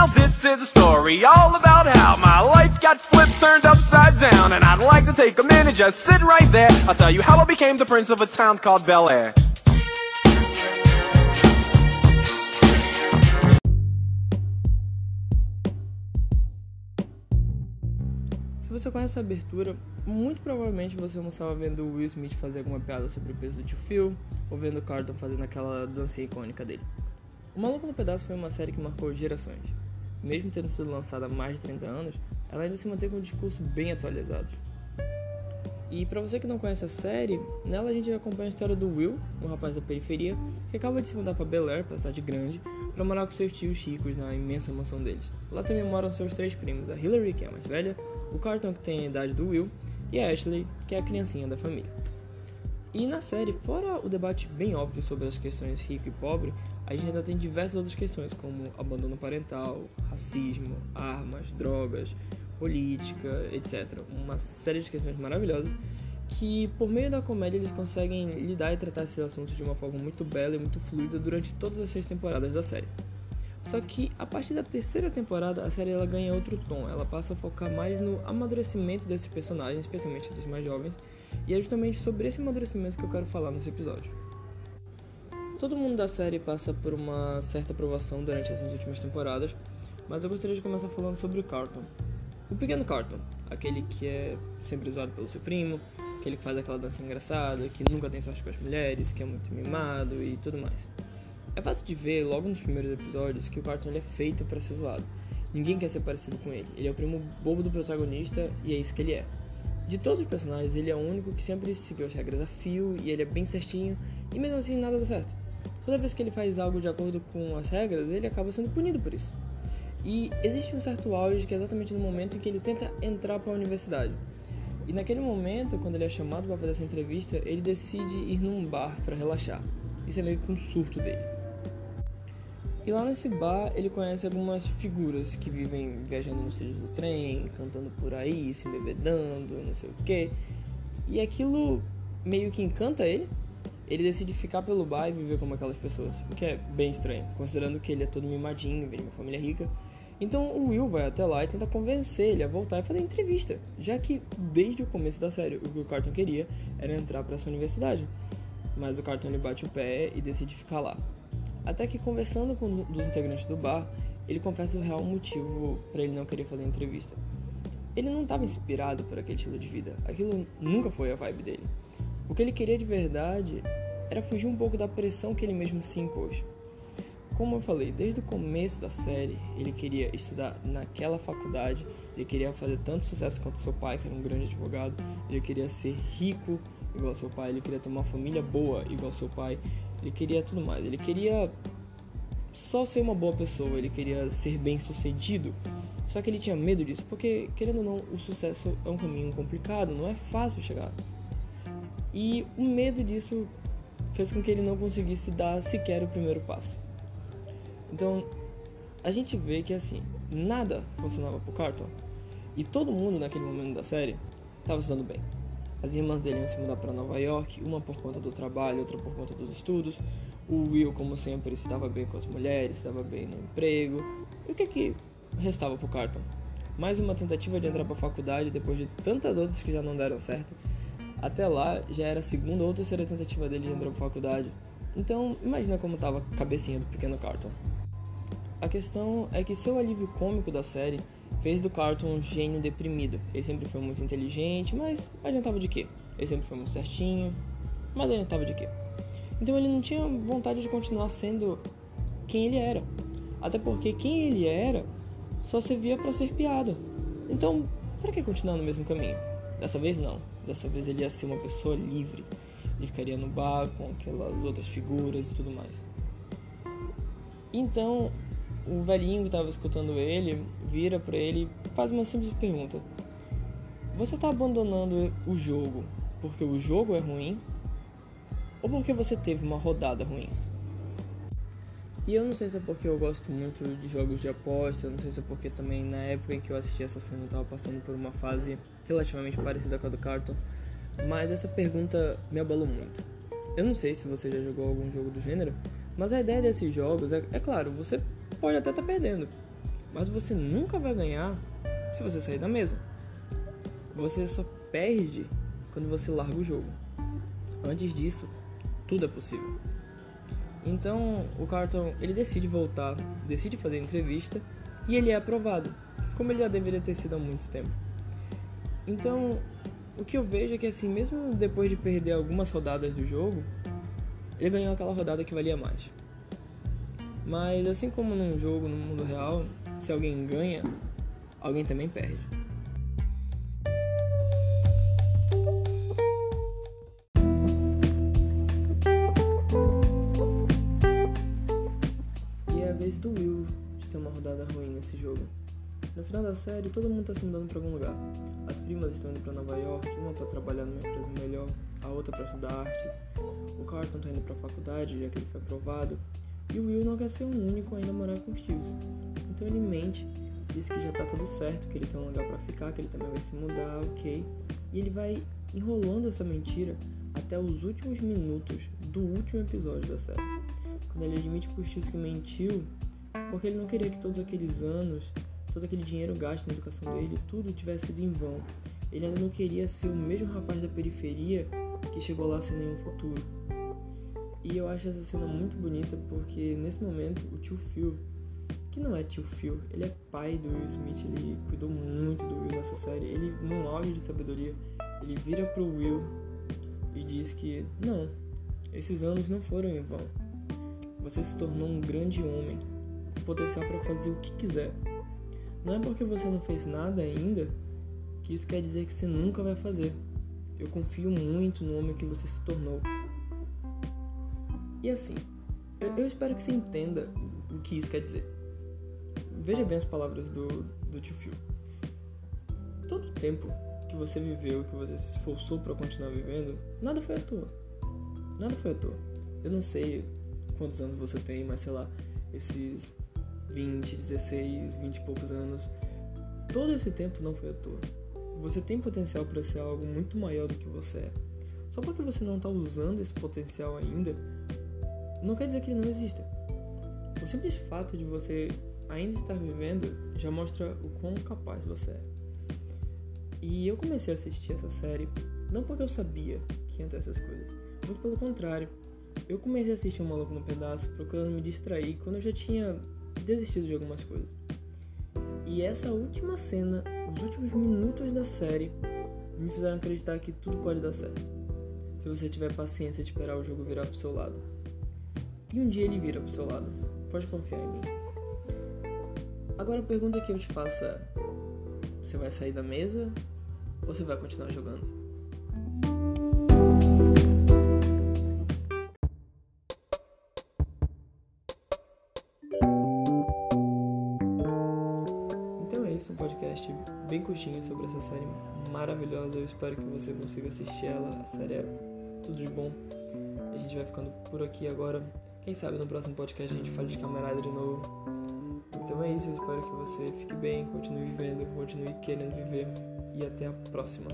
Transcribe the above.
Now this is a story all about how my life got flipped, turned upside down. And I'd like to take a minute, just sit right there. I'll tell you how I became the prince of a town called Bel Air. Se você conhece essa abertura, muito provavelmente você não estava vendo o Will Smith fazer alguma piada sobre o peso do tio Phil, ou vendo o Carlton fazendo aquela dancinha icônica dele. O Maluco no Pedaço foi uma série que marcou gerações. Mesmo tendo sido lançada há mais de 30 anos, ela ainda se mantém com um discurso bem atualizado. E para você que não conhece a série, nela a gente acompanha a história do Will, um rapaz da periferia, que acaba de se mudar para Bel Air, para a cidade grande, para morar com seus tios ricos na imensa mansão deles. Lá também moram seus três primos, a Hillary, que é a mais velha, o Carlton, que tem a idade do Will, e a Ashley, que é a criancinha da família. E na série, fora o debate bem óbvio sobre as questões rico e pobre, a gente ainda tem diversas outras questões, como abandono parental, racismo, armas, drogas, política, etc. Uma série de questões maravilhosas que, por meio da comédia, eles conseguem lidar e tratar esses assuntos de uma forma muito bela e muito fluida durante todas as seis temporadas da série. Só que a partir da terceira temporada a série ela ganha outro tom, ela passa a focar mais no amadurecimento desses personagens, especialmente dos mais jovens, e é justamente sobre esse amadurecimento que eu quero falar nesse episódio. Todo mundo da série passa por uma certa aprovação durante essas últimas temporadas, mas eu gostaria de começar falando sobre o Carlton. O pequeno Carlton, aquele que é sempre usado pelo seu primo, aquele que faz aquela dança engraçada, que nunca tem sorte com as mulheres, que é muito mimado e tudo mais. É fácil de ver logo nos primeiros episódios que o Carlton é feito para ser zoado. Ninguém quer ser parecido com ele. Ele é o primo bobo do protagonista e é isso que ele é. De todos os personagens, ele é o único que sempre seguiu as regras a fio e ele é bem certinho e mesmo assim nada dá certo. Toda vez que ele faz algo de acordo com as regras, ele acaba sendo punido por isso. E existe um certo auge que é exatamente no momento em que ele tenta entrar para a universidade. E naquele momento, quando ele é chamado para fazer essa entrevista, ele decide ir num bar para relaxar. Isso é meio que um surto dele. E lá nesse bar ele conhece algumas figuras que vivem viajando nos trilhos do trem, cantando por aí, se embebedando, não sei o que. E aquilo meio que encanta ele. Ele decide ficar pelo bar e viver como aquelas pessoas, o que é bem estranho, considerando que ele é todo mimadinho, vem de uma família rica. Então o Will vai até lá e tenta convencer ele a voltar e fazer entrevista, já que desde o começo da série o que o Carlton queria era entrar para essa universidade. Mas o Carlton ele bate o pé e decide ficar lá. Até que conversando com um dos integrantes do bar, ele confessa o real motivo para ele não querer fazer entrevista. Ele não estava inspirado por aquele estilo de vida, aquilo nunca foi a vibe dele. O que ele queria de verdade era fugir um pouco da pressão que ele mesmo se impôs. Como eu falei, desde o começo da série, ele queria estudar naquela faculdade, ele queria fazer tanto sucesso quanto seu pai, que era um grande advogado, ele queria ser rico igual seu pai, ele queria ter uma família boa igual seu pai, ele queria tudo mais, ele queria só ser uma boa pessoa, ele queria ser bem sucedido. Só que ele tinha medo disso, porque, querendo ou não, o sucesso é um caminho complicado, não é fácil chegar. E o medo disso fez com que ele não conseguisse dar sequer o primeiro passo. Então, a gente vê que assim, nada funcionava pro Carlton. E todo mundo naquele momento da série estava se dando bem. As irmãs dele iam se mudar para Nova York, uma por conta do trabalho, outra por conta dos estudos. O Will, como sempre, estava bem com as mulheres, estava bem no emprego. E o que que restava pro Carlton? Mais uma tentativa de entrar para a faculdade depois de tantas outras que já não deram certo. Até lá já era a segunda ou terceira tentativa dele de entrar para a faculdade. Então, imagina como estava a cabecinha do pequeno Carlton. A questão é que seu alívio cômico da série fez do Carlton um gênio deprimido. Ele sempre foi muito inteligente, mas adiantava de quê? Ele sempre foi muito certinho, mas adiantava de quê? Então ele não tinha vontade de continuar sendo quem ele era. Até porque quem ele era só servia para ser piada. Então, para que continuar no mesmo caminho? Dessa vez não. Dessa vez ele ia ser uma pessoa livre. Ele ficaria no bar com aquelas outras figuras e tudo mais. Então, o velhinho que estava escutando ele vira para ele e faz uma simples pergunta: Você está abandonando o jogo porque o jogo é ruim ou porque você teve uma rodada ruim? E eu não sei se é porque eu gosto muito de jogos de aposta, não sei se é porque também na época em que eu assisti essa cena eu estava passando por uma fase relativamente parecida com a do Carton, mas essa pergunta me abalou muito. Eu não sei se você já jogou algum jogo do gênero, mas a ideia desses jogos é, é claro, você pode até estar tá perdendo. Mas você nunca vai ganhar se você sair da mesa. Você só perde quando você larga o jogo. Antes disso, tudo é possível. Então, o Carlton, ele decide voltar, decide fazer entrevista e ele é aprovado, como ele já deveria ter sido há muito tempo. Então, o que eu vejo é que assim, mesmo depois de perder algumas rodadas do jogo, ele ganhou aquela rodada que valia mais. Mas assim como num jogo no mundo real, se alguém ganha, alguém também perde. Jogo. No final da série, todo mundo está se mudando para algum lugar. As primas estão indo para Nova York, uma para trabalhar numa empresa melhor, a outra para estudar artes. O Carlton está indo para a faculdade, já que ele foi aprovado. E o Will não quer ser o único a morar com os tios. Então ele mente, diz que já tá tudo certo, que ele tem um lugar para ficar, que ele também vai se mudar, ok. E ele vai enrolando essa mentira até os últimos minutos do último episódio da série. Quando ele admite para os tios que mentiu, porque ele não queria que todos aqueles anos, todo aquele dinheiro gasto na educação dele, tudo tivesse sido em vão. Ele ainda não queria ser o mesmo rapaz da periferia que chegou lá sem nenhum futuro. E eu acho essa cena muito bonita porque nesse momento o tio Phil, que não é tio Phil, ele é pai do Will Smith, ele cuidou muito do Will nessa série. Ele, num auge de sabedoria, ele vira pro Will e diz que não, esses anos não foram em vão. Você se tornou um grande homem, potencial para fazer o que quiser. Não é porque você não fez nada ainda que isso quer dizer que você nunca vai fazer. Eu confio muito no homem que você se tornou. E assim, eu, eu espero que você entenda o que isso quer dizer. Veja bem as palavras do, do tio Phil. Todo o tempo que você viveu, que você se esforçou para continuar vivendo, nada foi à toa. Nada foi à toa. Eu não sei quantos anos você tem, mas sei lá, esses 20, 16, 20 e poucos anos, todo esse tempo não foi à toa. Você tem potencial para ser algo muito maior do que você é. Só porque você não está usando esse potencial ainda, não quer dizer que ele não exista. O simples fato de você ainda estar vivendo já mostra o quão capaz você é. E eu comecei a assistir essa série não porque eu sabia que ia ter essas coisas, muito pelo contrário. Eu comecei a assistir um maluco no pedaço procurando me distrair quando eu já tinha desistido de algumas coisas. E essa última cena, os últimos minutos da série, me fizeram acreditar que tudo pode dar certo. Se você tiver paciência de esperar o jogo virar pro seu lado. E um dia ele vira pro seu lado. Pode confiar em mim. Agora a pergunta que eu te faço é: você vai sair da mesa ou você vai continuar jogando? Podcast bem curtinho sobre essa série maravilhosa. Eu espero que você consiga assistir ela. A série é tudo de bom. A gente vai ficando por aqui agora. Quem sabe no próximo podcast a gente fale de camarada de novo. Então é isso, eu espero que você fique bem, continue vivendo, continue querendo viver e até a próxima.